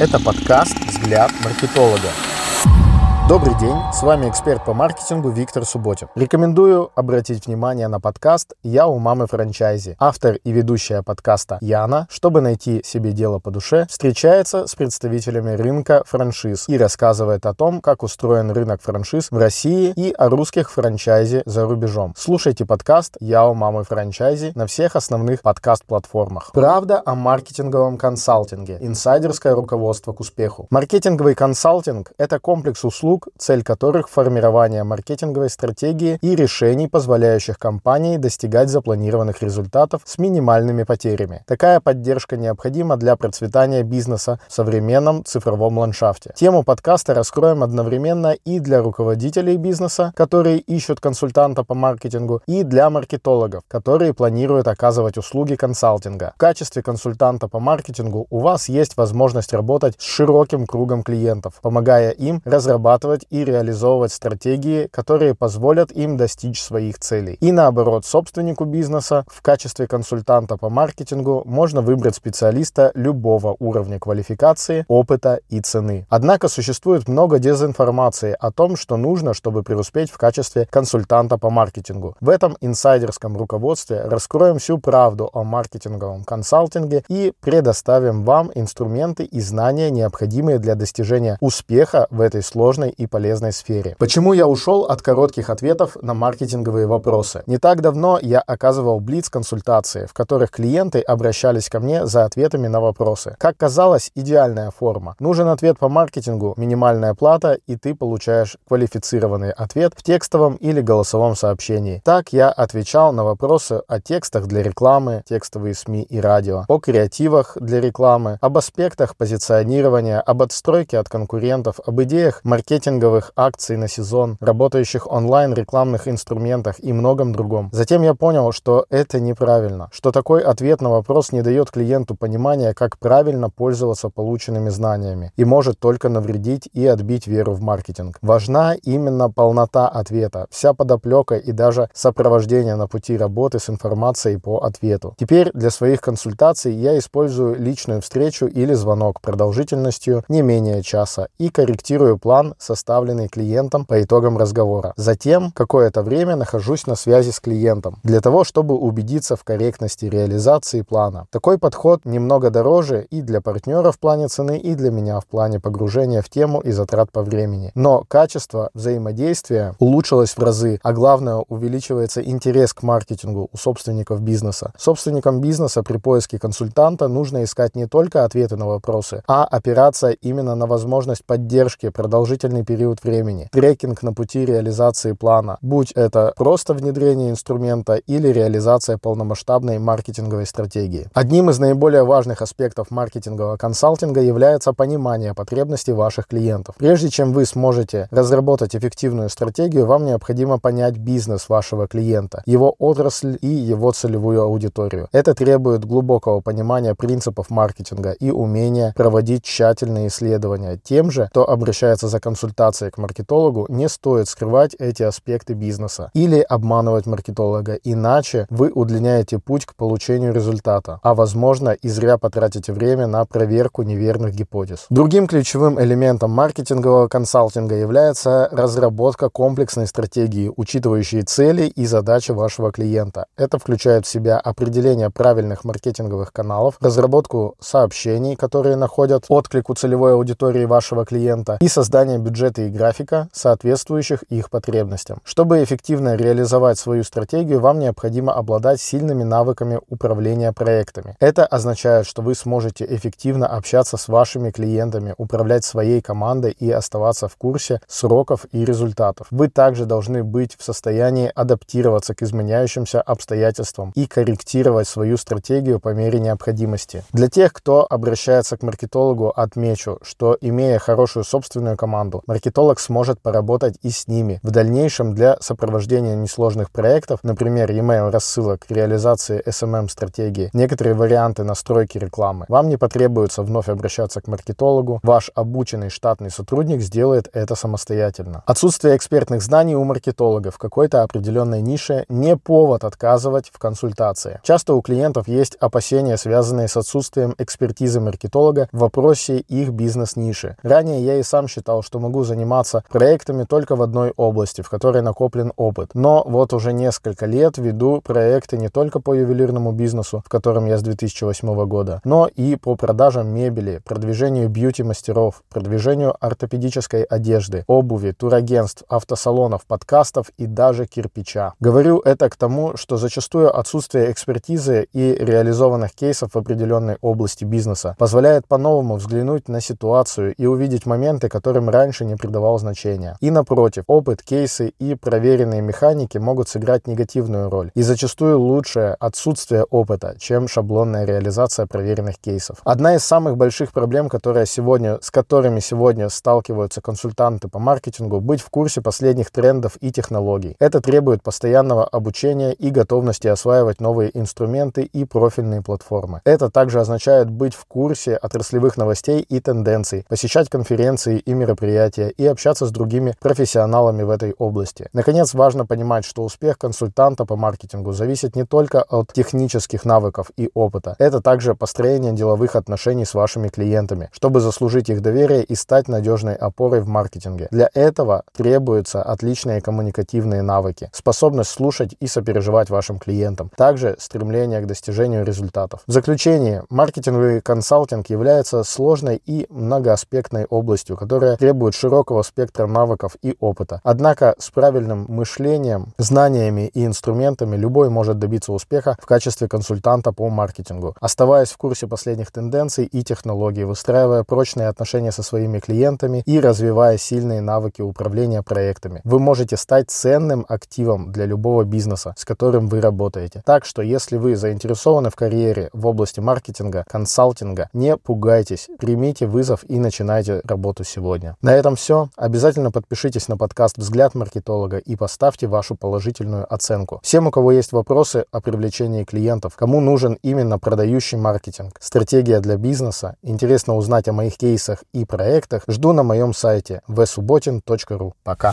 Это подкаст «Взгляд маркетолога». Добрый день, с вами эксперт по маркетингу Виктор Субботин. Рекомендую обратить внимание на подкаст «Я у мамы франчайзи». Автор и ведущая подкаста Яна, чтобы найти себе дело по душе, встречается с представителями рынка франшиз и рассказывает о том, как устроен рынок франшиз в России и о русских франчайзи за рубежом. Слушайте подкаст «Я у мамы франчайзи» на всех основных подкаст-платформах. Правда о маркетинговом консалтинге. Инсайдерское руководство к успеху. Маркетинговый консалтинг – это комплекс услуг, услуг, цель которых – формирование маркетинговой стратегии и решений, позволяющих компании достигать запланированных результатов с минимальными потерями. Такая поддержка необходима для процветания бизнеса в современном цифровом ландшафте. Тему подкаста раскроем одновременно и для руководителей бизнеса, которые ищут консультанта по маркетингу, и для маркетологов, которые планируют оказывать услуги консалтинга. В качестве консультанта по маркетингу у вас есть возможность работать с широким кругом клиентов, помогая им разрабатывать разрабатывать и реализовывать стратегии, которые позволят им достичь своих целей. И наоборот, собственнику бизнеса в качестве консультанта по маркетингу можно выбрать специалиста любого уровня квалификации, опыта и цены. Однако существует много дезинформации о том, что нужно, чтобы преуспеть в качестве консультанта по маркетингу. В этом инсайдерском руководстве раскроем всю правду о маркетинговом консалтинге и предоставим вам инструменты и знания, необходимые для достижения успеха в этой сложной и полезной сфере. Почему я ушел от коротких ответов на маркетинговые вопросы? Не так давно я оказывал блиц-консультации, в которых клиенты обращались ко мне за ответами на вопросы. Как казалось, идеальная форма. Нужен ответ по маркетингу, минимальная плата, и ты получаешь квалифицированный ответ в текстовом или голосовом сообщении. Так я отвечал на вопросы о текстах для рекламы, текстовые СМИ и радио, о креативах для рекламы, об аспектах позиционирования, об отстройке от конкурентов, об идеях маркетинга маркетинговых акций на сезон, работающих онлайн рекламных инструментах и многом другом. Затем я понял, что это неправильно, что такой ответ на вопрос не дает клиенту понимания, как правильно пользоваться полученными знаниями и может только навредить и отбить веру в маркетинг. Важна именно полнота ответа, вся подоплека и даже сопровождение на пути работы с информацией по ответу. Теперь для своих консультаций я использую личную встречу или звонок продолжительностью не менее часа и корректирую план со составленный клиентом по итогам разговора. Затем какое-то время нахожусь на связи с клиентом для того, чтобы убедиться в корректности реализации плана. Такой подход немного дороже и для партнера в плане цены, и для меня в плане погружения в тему и затрат по времени. Но качество взаимодействия улучшилось в разы, а главное увеличивается интерес к маркетингу у собственников бизнеса. Собственникам бизнеса при поиске консультанта нужно искать не только ответы на вопросы, а опираться именно на возможность поддержки, продолжительный период времени, трекинг на пути реализации плана, будь это просто внедрение инструмента или реализация полномасштабной маркетинговой стратегии. Одним из наиболее важных аспектов маркетингового консалтинга является понимание потребностей ваших клиентов. Прежде чем вы сможете разработать эффективную стратегию, вам необходимо понять бизнес вашего клиента, его отрасль и его целевую аудиторию. Это требует глубокого понимания принципов маркетинга и умения проводить тщательные исследования. Тем же, кто обращается за консультацией, консультации к маркетологу не стоит скрывать эти аспекты бизнеса или обманывать маркетолога, иначе вы удлиняете путь к получению результата, а возможно и зря потратите время на проверку неверных гипотез. Другим ключевым элементом маркетингового консалтинга является разработка комплексной стратегии, учитывающей цели и задачи вашего клиента. Это включает в себя определение правильных маркетинговых каналов, разработку сообщений, которые находят отклик у целевой аудитории вашего клиента и создание бюджета бюджета и графика, соответствующих их потребностям. Чтобы эффективно реализовать свою стратегию, вам необходимо обладать сильными навыками управления проектами. Это означает, что вы сможете эффективно общаться с вашими клиентами, управлять своей командой и оставаться в курсе сроков и результатов. Вы также должны быть в состоянии адаптироваться к изменяющимся обстоятельствам и корректировать свою стратегию по мере необходимости. Для тех, кто обращается к маркетологу, отмечу, что имея хорошую собственную команду, маркетолог сможет поработать и с ними. В дальнейшем для сопровождения несложных проектов, например, e-mail рассылок, реализации SMM-стратегии, некоторые варианты настройки рекламы, вам не потребуется вновь обращаться к маркетологу. Ваш обученный штатный сотрудник сделает это самостоятельно. Отсутствие экспертных знаний у маркетолога в какой-то определенной нише не повод отказывать в консультации. Часто у клиентов есть опасения, связанные с отсутствием экспертизы маркетолога в вопросе их бизнес-ниши. Ранее я и сам считал, что могу заниматься проектами только в одной области, в которой накоплен опыт. Но вот уже несколько лет веду проекты не только по ювелирному бизнесу, в котором я с 2008 года, но и по продажам мебели, продвижению бьюти-мастеров, продвижению ортопедической одежды, обуви, турагентств, автосалонов, подкастов и даже кирпича. Говорю это к тому, что зачастую отсутствие экспертизы и реализованных кейсов в определенной области бизнеса позволяет по-новому взглянуть на ситуацию и увидеть моменты, которым раньше не придавал значения. И напротив, опыт, кейсы и проверенные механики могут сыграть негативную роль. И зачастую лучше отсутствие опыта, чем шаблонная реализация проверенных кейсов. Одна из самых больших проблем, которая сегодня, с которыми сегодня сталкиваются консультанты по маркетингу, быть в курсе последних трендов и технологий. Это требует постоянного обучения и готовности осваивать новые инструменты и профильные платформы. Это также означает быть в курсе отраслевых новостей и тенденций, посещать конференции и мероприятия и общаться с другими профессионалами в этой области. Наконец, важно понимать, что успех консультанта по маркетингу зависит не только от технических навыков и опыта. Это также построение деловых отношений с вашими клиентами, чтобы заслужить их доверие и стать надежной опорой в маркетинге. Для этого требуются отличные коммуникативные навыки, способность слушать и сопереживать вашим клиентам, также стремление к достижению результатов. В заключение, маркетинговый консалтинг является сложной и многоаспектной областью, которая требует широкого спектра навыков и опыта. Однако с правильным мышлением, знаниями и инструментами любой может добиться успеха в качестве консультанта по маркетингу, оставаясь в курсе последних тенденций и технологий, выстраивая прочные отношения со своими клиентами и развивая сильные навыки управления проектами. Вы можете стать ценным активом для любого бизнеса, с которым вы работаете. Так что, если вы заинтересованы в карьере в области маркетинга, консалтинга, не пугайтесь, примите вызов и начинайте работу сегодня. На этом все. Обязательно подпишитесь на подкаст «Взгляд маркетолога» и поставьте вашу положительную оценку. Всем, у кого есть вопросы о привлечении клиентов, кому нужен именно продающий маркетинг, стратегия для бизнеса, интересно узнать о моих кейсах и проектах, жду на моем сайте vsubotin.ru. Пока!